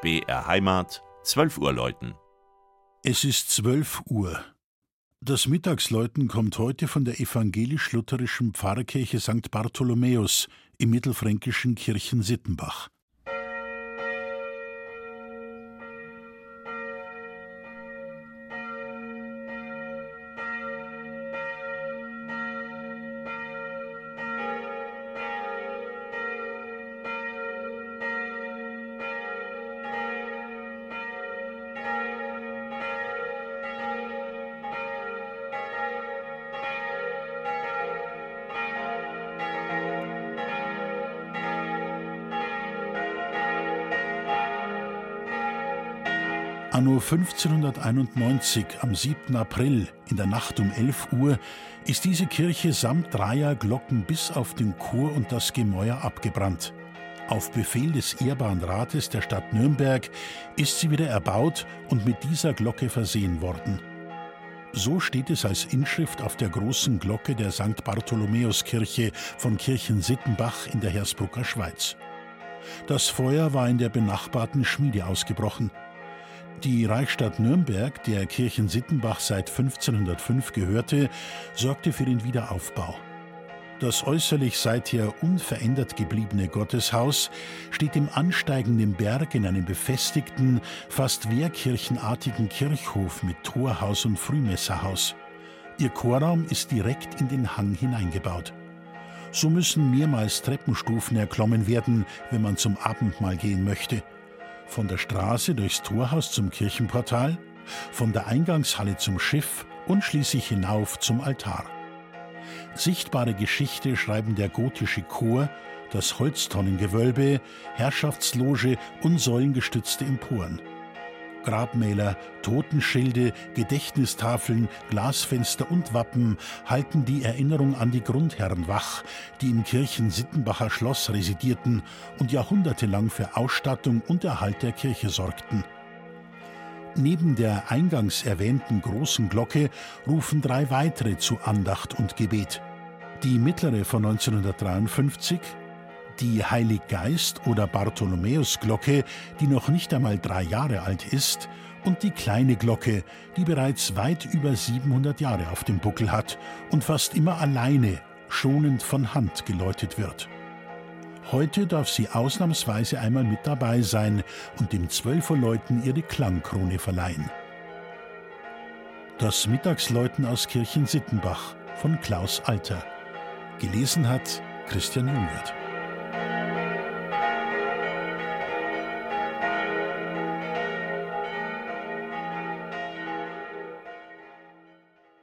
BR Heimat, 12 Uhr läuten. Es ist 12 Uhr. Das Mittagsläuten kommt heute von der evangelisch-lutherischen Pfarrkirche St. Bartholomäus im mittelfränkischen Kirchensittenbach. Anno 1591 am 7. April in der Nacht um 11 Uhr ist diese Kirche samt dreier Glocken bis auf den Chor und das Gemäuer abgebrannt. Auf Befehl des ehrbaren Rates der Stadt Nürnberg ist sie wieder erbaut und mit dieser Glocke versehen worden. So steht es als Inschrift auf der großen Glocke der St. Bartholomäuskirche von Kirchensittenbach in der Hersbrucker Schweiz. Das Feuer war in der benachbarten Schmiede ausgebrochen. Die Reichsstadt Nürnberg, der Kirchensittenbach seit 1505 gehörte, sorgte für den Wiederaufbau. Das äußerlich seither unverändert gebliebene Gotteshaus steht im ansteigenden Berg in einem befestigten, fast wehrkirchenartigen Kirchhof mit Torhaus und Frühmesserhaus. Ihr Chorraum ist direkt in den Hang hineingebaut. So müssen mehrmals Treppenstufen erklommen werden, wenn man zum Abendmahl gehen möchte – von der Straße durchs Torhaus zum Kirchenportal, von der Eingangshalle zum Schiff und schließlich hinauf zum Altar. Sichtbare Geschichte schreiben der gotische Chor, das Holztonnengewölbe, Herrschaftsloge und säulengestützte Emporen. Grabmäler, Totenschilde, Gedächtnistafeln, Glasfenster und Wappen halten die Erinnerung an die Grundherren wach, die im Kirchen-Sittenbacher Schloss residierten und jahrhundertelang für Ausstattung und Erhalt der Kirche sorgten. Neben der eingangs erwähnten großen Glocke rufen drei weitere zu Andacht und Gebet. Die mittlere von 1953, die Heiliggeist- oder Bartholomäusglocke, die noch nicht einmal drei Jahre alt ist, und die kleine Glocke, die bereits weit über 700 Jahre auf dem Buckel hat und fast immer alleine, schonend von Hand geläutet wird. Heute darf sie ausnahmsweise einmal mit dabei sein und dem Zwölferläuten ihre Klangkrone verleihen. Das Mittagsläuten aus Kirchen Sittenbach von Klaus Alter. Gelesen hat Christian Jungwirth.